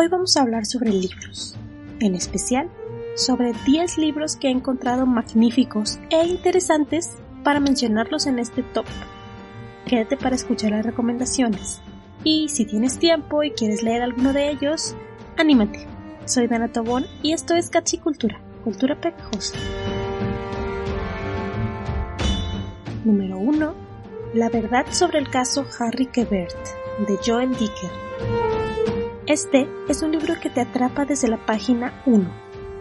Hoy vamos a hablar sobre libros, en especial sobre 10 libros que he encontrado magníficos e interesantes para mencionarlos en este top. Quédate para escuchar las recomendaciones. Y si tienes tiempo y quieres leer alguno de ellos, anímate. Soy Dana Tobón y esto es Cachicultura, cultura pegajosa. Número 1. La verdad sobre el caso Harry Quebert, de Joel Dicker. Este es un libro que te atrapa desde la página 1.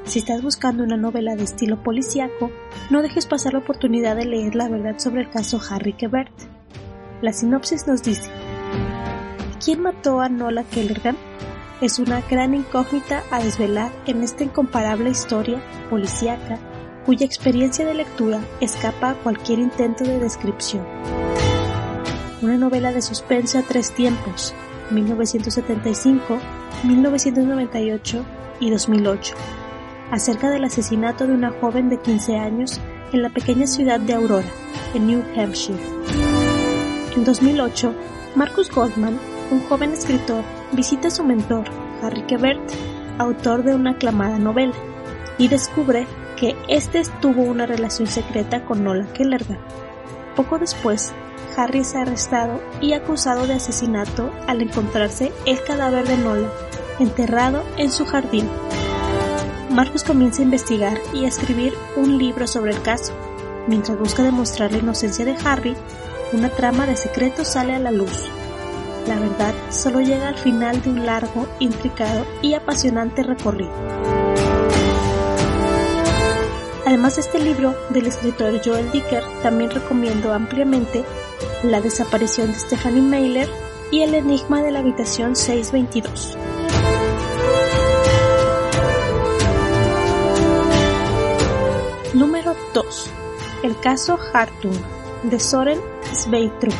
Si estás buscando una novela de estilo policíaco, no dejes pasar la oportunidad de leer la verdad sobre el caso Harry Quebert. La sinopsis nos dice: ¿Quién mató a Nola Kellergan? Es una gran incógnita a desvelar en esta incomparable historia policíaca cuya experiencia de lectura escapa a cualquier intento de descripción. Una novela de suspense a tres tiempos, 1975, 1998 y 2008, acerca del asesinato de una joven de 15 años en la pequeña ciudad de Aurora, en New Hampshire. En 2008, Marcus Goldman un joven escritor visita a su mentor, Harry Quebert, autor de una aclamada novela, y descubre que éste tuvo una relación secreta con Nola Kellerman. Poco después, Harry es arrestado y acusado de asesinato al encontrarse el cadáver de Nola enterrado en su jardín. Marcus comienza a investigar y a escribir un libro sobre el caso. Mientras busca demostrar la inocencia de Harry, una trama de secretos sale a la luz la verdad solo llega al final de un largo, intricado y apasionante recorrido. Además de este libro del escritor Joel Dicker, también recomiendo ampliamente La desaparición de Stephanie Mailer y El enigma de la habitación 622. Número 2. El caso Hartung de Soren Sveitrup.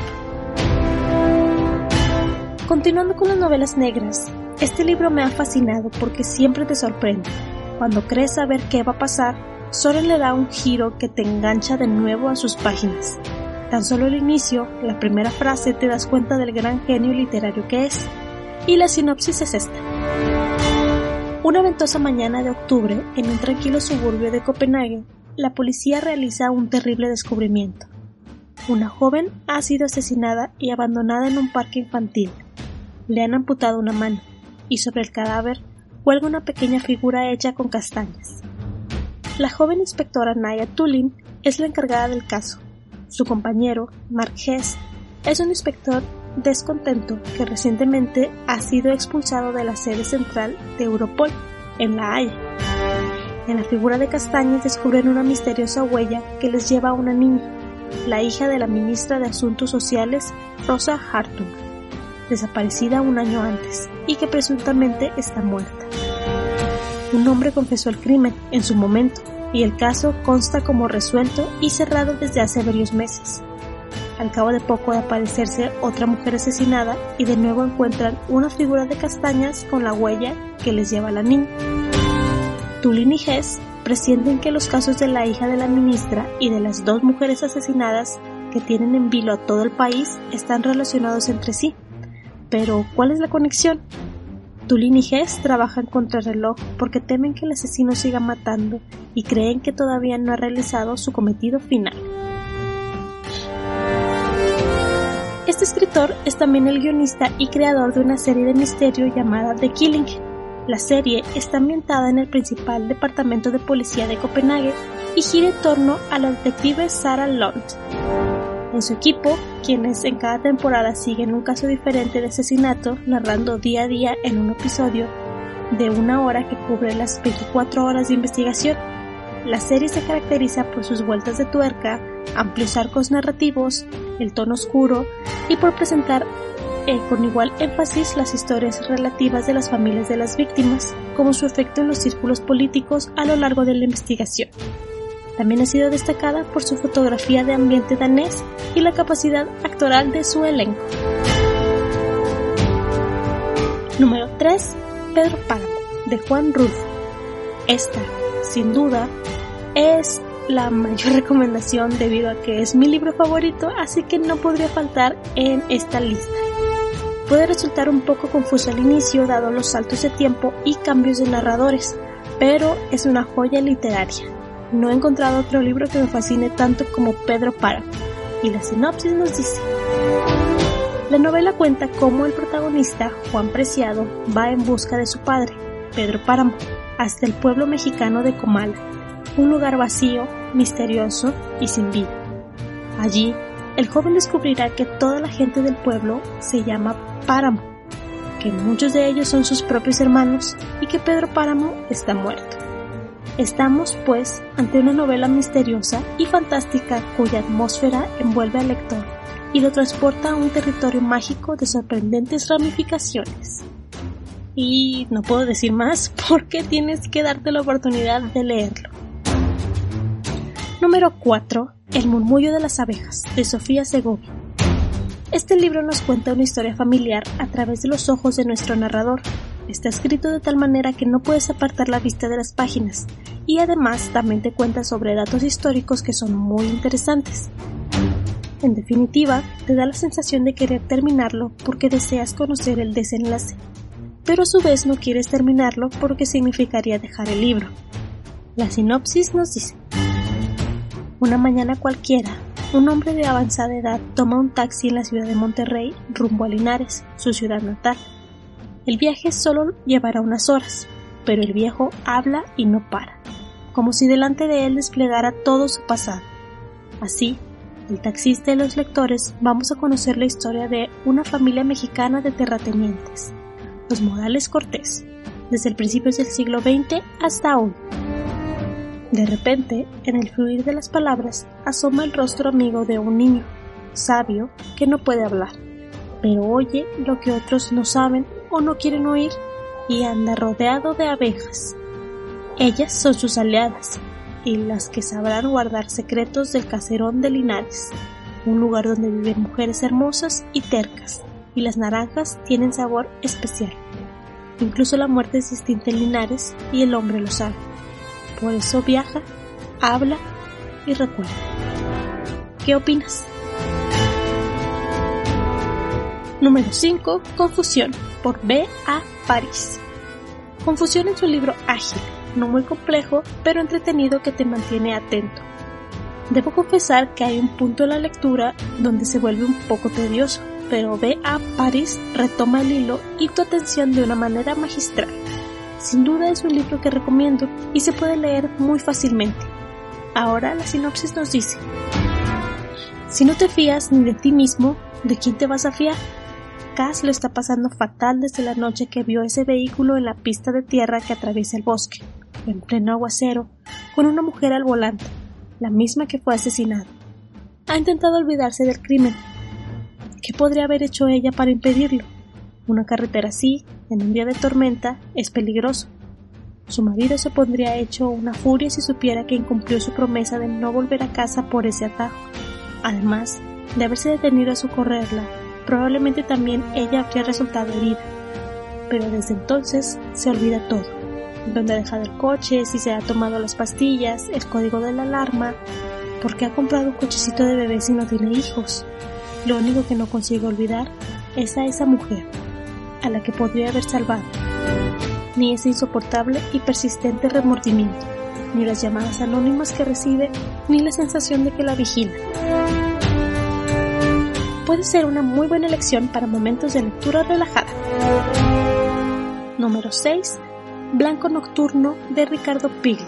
Continuando con las novelas negras, este libro me ha fascinado porque siempre te sorprende. Cuando crees saber qué va a pasar, Soren le da un giro que te engancha de nuevo a sus páginas. Tan solo al inicio, la primera frase te das cuenta del gran genio literario que es. Y la sinopsis es esta. Una ventosa mañana de octubre, en un tranquilo suburbio de Copenhague, la policía realiza un terrible descubrimiento. Una joven ha sido asesinada y abandonada en un parque infantil le han amputado una mano y sobre el cadáver cuelga una pequeña figura hecha con castañas. La joven inspectora Naya Tulin es la encargada del caso. Su compañero, Mark Hess, es un inspector descontento que recientemente ha sido expulsado de la sede central de Europol, en La Haya. En la figura de castañas descubren una misteriosa huella que les lleva a una niña, la hija de la ministra de Asuntos Sociales, Rosa Hartung desaparecida un año antes y que presuntamente está muerta. Un hombre confesó el crimen en su momento y el caso consta como resuelto y cerrado desde hace varios meses. Al cabo de poco de aparecerse otra mujer asesinada y de nuevo encuentran una figura de castañas con la huella que les lleva a la niña. Tulin y Hess presienten que los casos de la hija de la ministra y de las dos mujeres asesinadas que tienen en vilo a todo el país están relacionados entre sí pero, ¿cuál es la conexión? Tulin y Hess trabajan contra el reloj porque temen que el asesino siga matando y creen que todavía no ha realizado su cometido final. Este escritor es también el guionista y creador de una serie de misterio llamada The Killing. La serie está ambientada en el principal departamento de policía de Copenhague y gira en torno a la detective Sarah Lund en su equipo, quienes en cada temporada siguen un caso diferente de asesinato, narrando día a día en un episodio de una hora que cubre las 24 horas de investigación. La serie se caracteriza por sus vueltas de tuerca, amplios arcos narrativos, el tono oscuro y por presentar eh, con igual énfasis las historias relativas de las familias de las víctimas, como su efecto en los círculos políticos a lo largo de la investigación. También ha sido destacada por su fotografía de ambiente danés y la capacidad actoral de su elenco. Número 3. Pedro Páramo, de Juan Rulfo. Esta, sin duda, es la mayor recomendación debido a que es mi libro favorito, así que no podría faltar en esta lista. Puede resultar un poco confuso al inicio dado los saltos de tiempo y cambios de narradores, pero es una joya literaria. No he encontrado otro libro que me fascine tanto como Pedro Páramo, y la sinopsis nos dice. La novela cuenta cómo el protagonista, Juan Preciado, va en busca de su padre, Pedro Páramo, hasta el pueblo mexicano de Comala, un lugar vacío, misterioso y sin vida. Allí, el joven descubrirá que toda la gente del pueblo se llama Páramo, que muchos de ellos son sus propios hermanos y que Pedro Páramo está muerto. Estamos, pues, ante una novela misteriosa y fantástica cuya atmósfera envuelve al lector y lo transporta a un territorio mágico de sorprendentes ramificaciones. Y no puedo decir más porque tienes que darte la oportunidad de leerlo. Número 4. El murmullo de las abejas, de Sofía Segovia. Este libro nos cuenta una historia familiar a través de los ojos de nuestro narrador, Está escrito de tal manera que no puedes apartar la vista de las páginas y además también te cuenta sobre datos históricos que son muy interesantes. En definitiva, te da la sensación de querer terminarlo porque deseas conocer el desenlace, pero a su vez no quieres terminarlo porque significaría dejar el libro. La sinopsis nos dice, una mañana cualquiera, un hombre de avanzada edad toma un taxi en la ciudad de Monterrey rumbo a Linares, su ciudad natal. El viaje solo llevará unas horas, pero el viejo habla y no para, como si delante de él desplegara todo su pasado. Así, el taxista y los lectores vamos a conocer la historia de una familia mexicana de terratenientes, los Morales Cortés, desde el principio del siglo XX hasta hoy. De repente, en el fluir de las palabras, asoma el rostro amigo de un niño, sabio, que no puede hablar, pero oye lo que otros no saben o no quieren oír y anda rodeado de abejas. Ellas son sus aliadas y las que sabrán guardar secretos del caserón de Linares, un lugar donde viven mujeres hermosas y tercas, y las naranjas tienen sabor especial. Incluso la muerte es distinta en Linares y el hombre lo sabe. Por eso viaja, habla y recuerda. ¿Qué opinas? Número 5. Confusión por B. A. París. Confusión es un libro ágil, no muy complejo, pero entretenido que te mantiene atento. Debo confesar que hay un punto en la lectura donde se vuelve un poco tedioso, pero B. A. París retoma el hilo y tu atención de una manera magistral. Sin duda es un libro que recomiendo y se puede leer muy fácilmente. Ahora la sinopsis nos dice, si no te fías ni de ti mismo, ¿de quién te vas a fiar? Cass lo está pasando fatal desde la noche que vio ese vehículo en la pista de tierra que atraviesa el bosque, en pleno aguacero, con una mujer al volante, la misma que fue asesinada. Ha intentado olvidarse del crimen. ¿Qué podría haber hecho ella para impedirlo? Una carretera así, en un día de tormenta, es peligroso. Su marido se pondría hecho una furia si supiera que incumplió su promesa de no volver a casa por ese atajo. Además de haberse detenido a socorrerla probablemente también ella habría resultado herida. Pero desde entonces se olvida todo. Dónde ha dejado el coche, si se ha tomado las pastillas, el código de la alarma, porque ha comprado un cochecito de bebé si no tiene hijos. Lo único que no consigue olvidar es a esa mujer, a la que podría haber salvado. Ni ese insoportable y persistente remordimiento, ni las llamadas anónimas que recibe, ni la sensación de que la vigilan puede ser una muy buena elección para momentos de lectura relajada. Número 6. Blanco Nocturno de Ricardo Piglia.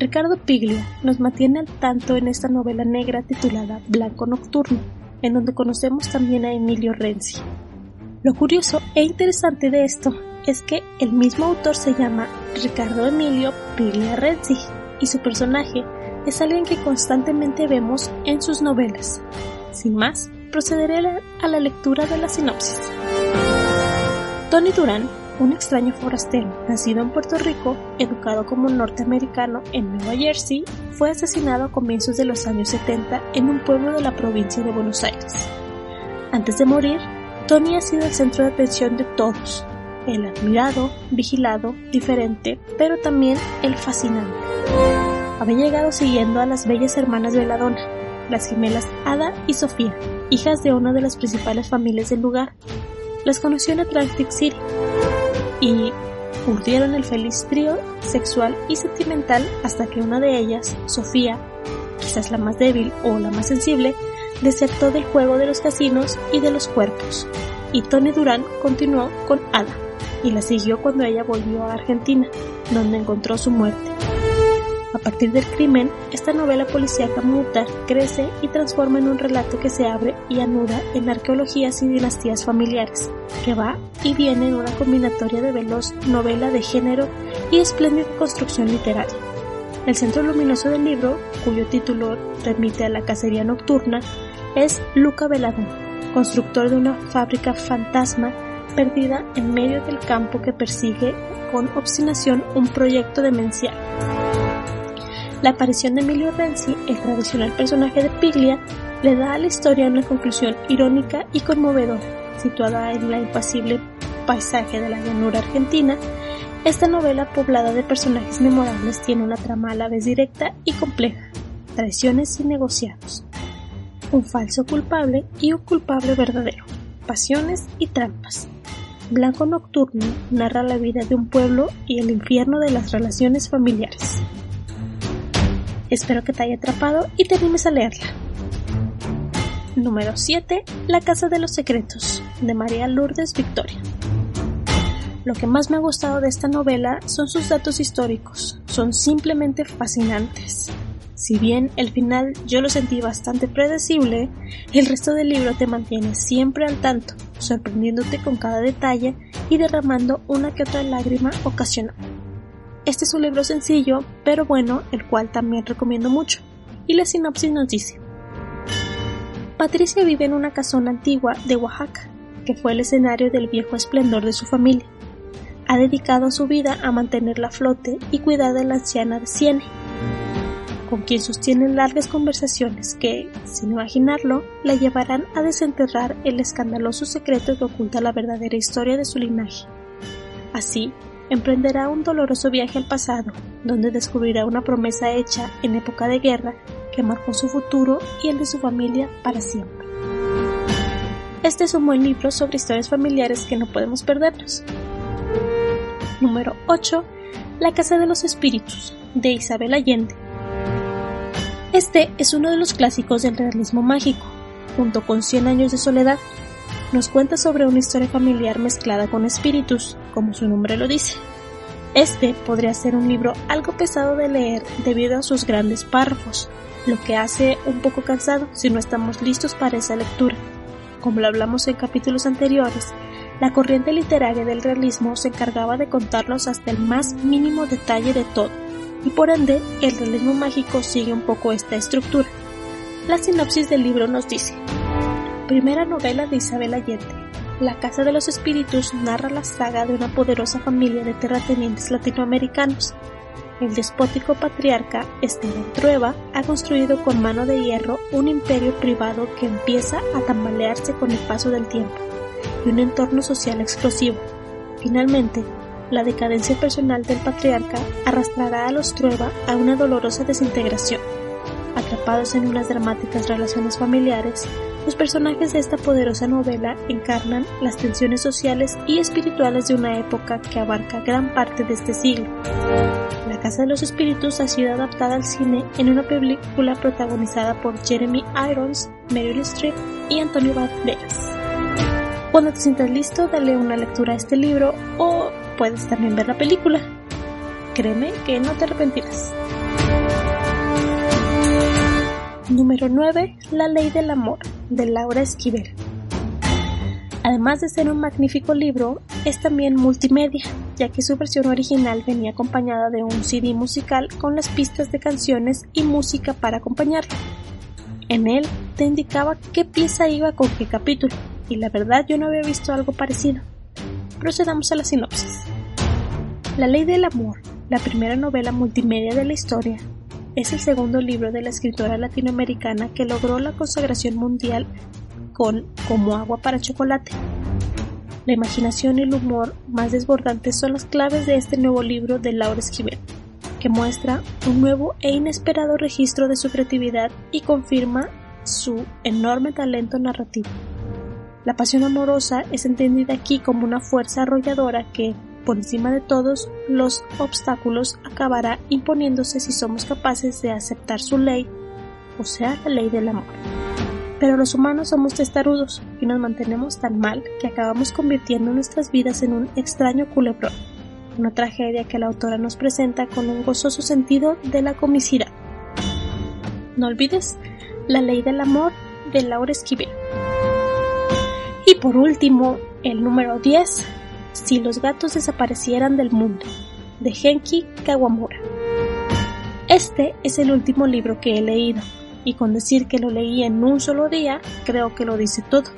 Ricardo Piglia nos mantiene al tanto en esta novela negra titulada Blanco Nocturno, en donde conocemos también a Emilio Renzi. Lo curioso e interesante de esto es que el mismo autor se llama Ricardo Emilio Piglia Renzi y su personaje es alguien que constantemente vemos en sus novelas, sin más, procederé a la lectura de la sinopsis. Tony Duran, un extraño forastero, nacido en Puerto Rico, educado como norteamericano en Nueva Jersey, fue asesinado a comienzos de los años 70 en un pueblo de la provincia de Buenos Aires. Antes de morir, Tony ha sido el centro de atención de todos, el admirado, vigilado, diferente, pero también el fascinante. Había llegado siguiendo a las bellas hermanas Veladona, las gemelas Ada y Sofía, hijas de una de las principales familias del lugar. Las conoció en Atlantic City y urdieron el feliz trío sexual y sentimental hasta que una de ellas, Sofía, quizás la más débil o la más sensible, desertó del juego de los casinos y de los cuerpos, y Tony Durán continuó con Ada, y la siguió cuando ella volvió a Argentina, donde encontró su muerte. A partir del crimen, esta novela policíaca muta, crece y transforma en un relato que se abre y anuda en arqueologías y dinastías familiares, que va y viene en una combinatoria de veloz novela de género y espléndida construcción literaria. El centro luminoso del libro, cuyo título remite a la cacería nocturna, es Luca Veladón, constructor de una fábrica fantasma perdida en medio del campo que persigue con obstinación un proyecto demencial. La aparición de Emilio Renzi, el tradicional personaje de Piglia, le da a la historia una conclusión irónica y conmovedora. Situada en la impasible paisaje de la llanura argentina, esta novela poblada de personajes memorables tiene una trama a la vez directa y compleja, traiciones y negociados, un falso culpable y un culpable verdadero, pasiones y trampas. Blanco Nocturno narra la vida de un pueblo y el infierno de las relaciones familiares. Espero que te haya atrapado y te animes a leerla. Número 7. La Casa de los Secretos, de María Lourdes Victoria. Lo que más me ha gustado de esta novela son sus datos históricos, son simplemente fascinantes. Si bien el final yo lo sentí bastante predecible, el resto del libro te mantiene siempre al tanto, sorprendiéndote con cada detalle y derramando una que otra lágrima ocasional. Este es un libro sencillo, pero bueno, el cual también recomiendo mucho. Y la sinopsis nos dice. Patricia vive en una casona antigua de Oaxaca, que fue el escenario del viejo esplendor de su familia. Ha dedicado su vida a mantenerla a flote y cuidar de la anciana de Siene, con quien sostiene largas conversaciones que, sin imaginarlo, la llevarán a desenterrar el escandaloso secreto que oculta la verdadera historia de su linaje. Así, emprenderá un doloroso viaje al pasado, donde descubrirá una promesa hecha en época de guerra que marcó su futuro y el de su familia para siempre. Este es un buen libro sobre historias familiares que no podemos perdernos. Número 8. La Casa de los Espíritus, de Isabel Allende. Este es uno de los clásicos del realismo mágico, junto con Cien años de soledad, nos cuenta sobre una historia familiar mezclada con espíritus, como su nombre lo dice. Este podría ser un libro algo pesado de leer debido a sus grandes párrafos, lo que hace un poco cansado si no estamos listos para esa lectura. Como lo hablamos en capítulos anteriores, la corriente literaria del realismo se encargaba de contarlos hasta el más mínimo detalle de todo, y por ende el realismo mágico sigue un poco esta estructura. La sinopsis del libro nos dice, Primera novela de Isabel Allende. La Casa de los Espíritus narra la saga de una poderosa familia de terratenientes latinoamericanos. El despótico patriarca Esteban Trueba ha construido con mano de hierro un imperio privado que empieza a tambalearse con el paso del tiempo y un entorno social explosivo. Finalmente, la decadencia personal del patriarca arrastrará a los Trueba a una dolorosa desintegración. Atrapados en unas dramáticas relaciones familiares, los personajes de esta poderosa novela encarnan las tensiones sociales y espirituales de una época que abarca gran parte de este siglo. La Casa de los Espíritus ha sido adaptada al cine en una película protagonizada por Jeremy Irons, Meryl Streep y Antonio Banderas. Cuando te sientas listo, dale una lectura a este libro o puedes también ver la película. Créeme que no te arrepentirás. Número 9. La ley del amor, de Laura Esquivel. Además de ser un magnífico libro, es también multimedia, ya que su versión original venía acompañada de un CD musical con las pistas de canciones y música para acompañarlo. En él te indicaba qué pieza iba con qué capítulo, y la verdad yo no había visto algo parecido. Procedamos a la sinopsis. La ley del amor, la primera novela multimedia de la historia, es el segundo libro de la escritora latinoamericana que logró la consagración mundial con Como agua para chocolate. La imaginación y el humor más desbordantes son las claves de este nuevo libro de Laura Esquivel, que muestra un nuevo e inesperado registro de su creatividad y confirma su enorme talento narrativo. La pasión amorosa es entendida aquí como una fuerza arrolladora que, por encima de todos los obstáculos, acabará imponiéndose si somos capaces de aceptar su ley, o sea, la ley del amor. Pero los humanos somos testarudos y nos mantenemos tan mal que acabamos convirtiendo nuestras vidas en un extraño culebrón, una tragedia que la autora nos presenta con un gozoso sentido de la comicidad. No olvides La ley del amor de Laura Esquivel. Y por último, el número 10, Si los gatos desaparecieran del mundo, de Genki Kawamura. Este es el último libro que he leído, y con decir que lo leí en un solo día, creo que lo dice todo.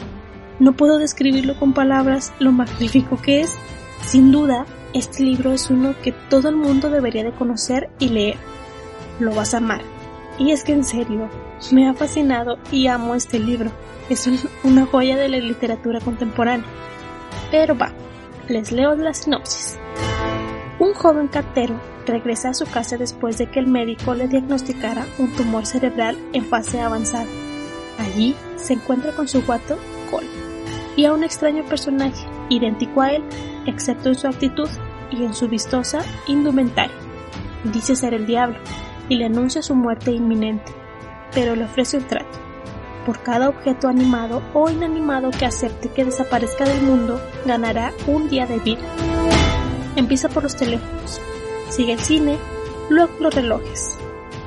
No puedo describirlo con palabras lo magnífico que es. Sin duda, este libro es uno que todo el mundo debería de conocer y leer. Lo vas a amar. Y es que en serio, me ha fascinado y amo este libro. Es una joya de la literatura contemporánea. Pero va, les leo la sinopsis. Un joven cartero regresa a su casa después de que el médico le diagnosticara un tumor cerebral en fase avanzada. Allí se encuentra con su gato Cole y a un extraño personaje idéntico a él, excepto en su actitud y en su vistosa indumentaria. Dice ser el diablo y le anuncia su muerte inminente, pero le ofrece un trato. Por cada objeto animado o inanimado que acepte que desaparezca del mundo, ganará un día de vida. Empieza por los teléfonos, sigue el cine, luego los relojes.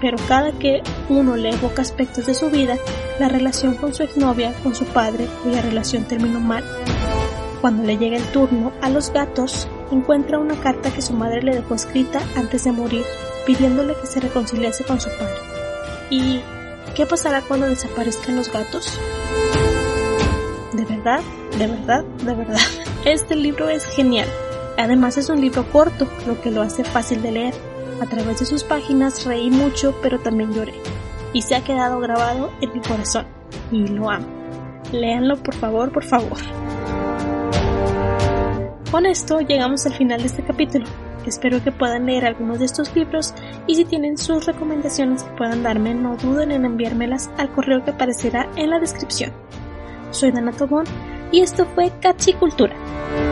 Pero cada que uno le evoca aspectos de su vida, la relación con su exnovia, con su padre, cuya relación terminó mal. Cuando le llega el turno a los gatos, encuentra una carta que su madre le dejó escrita antes de morir, pidiéndole que se reconciliase con su padre. ¿Y qué pasará cuando desaparezcan los gatos? De verdad, de verdad, de verdad. Este libro es genial. Además es un libro corto, lo que lo hace fácil de leer. A través de sus páginas reí mucho, pero también lloré. Y se ha quedado grabado en mi corazón. Y lo amo. Léanlo por favor, por favor. Con esto llegamos al final de este capítulo. Espero que puedan leer algunos de estos libros y si tienen sus recomendaciones que puedan darme, no duden en enviármelas al correo que aparecerá en la descripción. Soy Dana Tobón y esto fue Cachicultura. Cultura.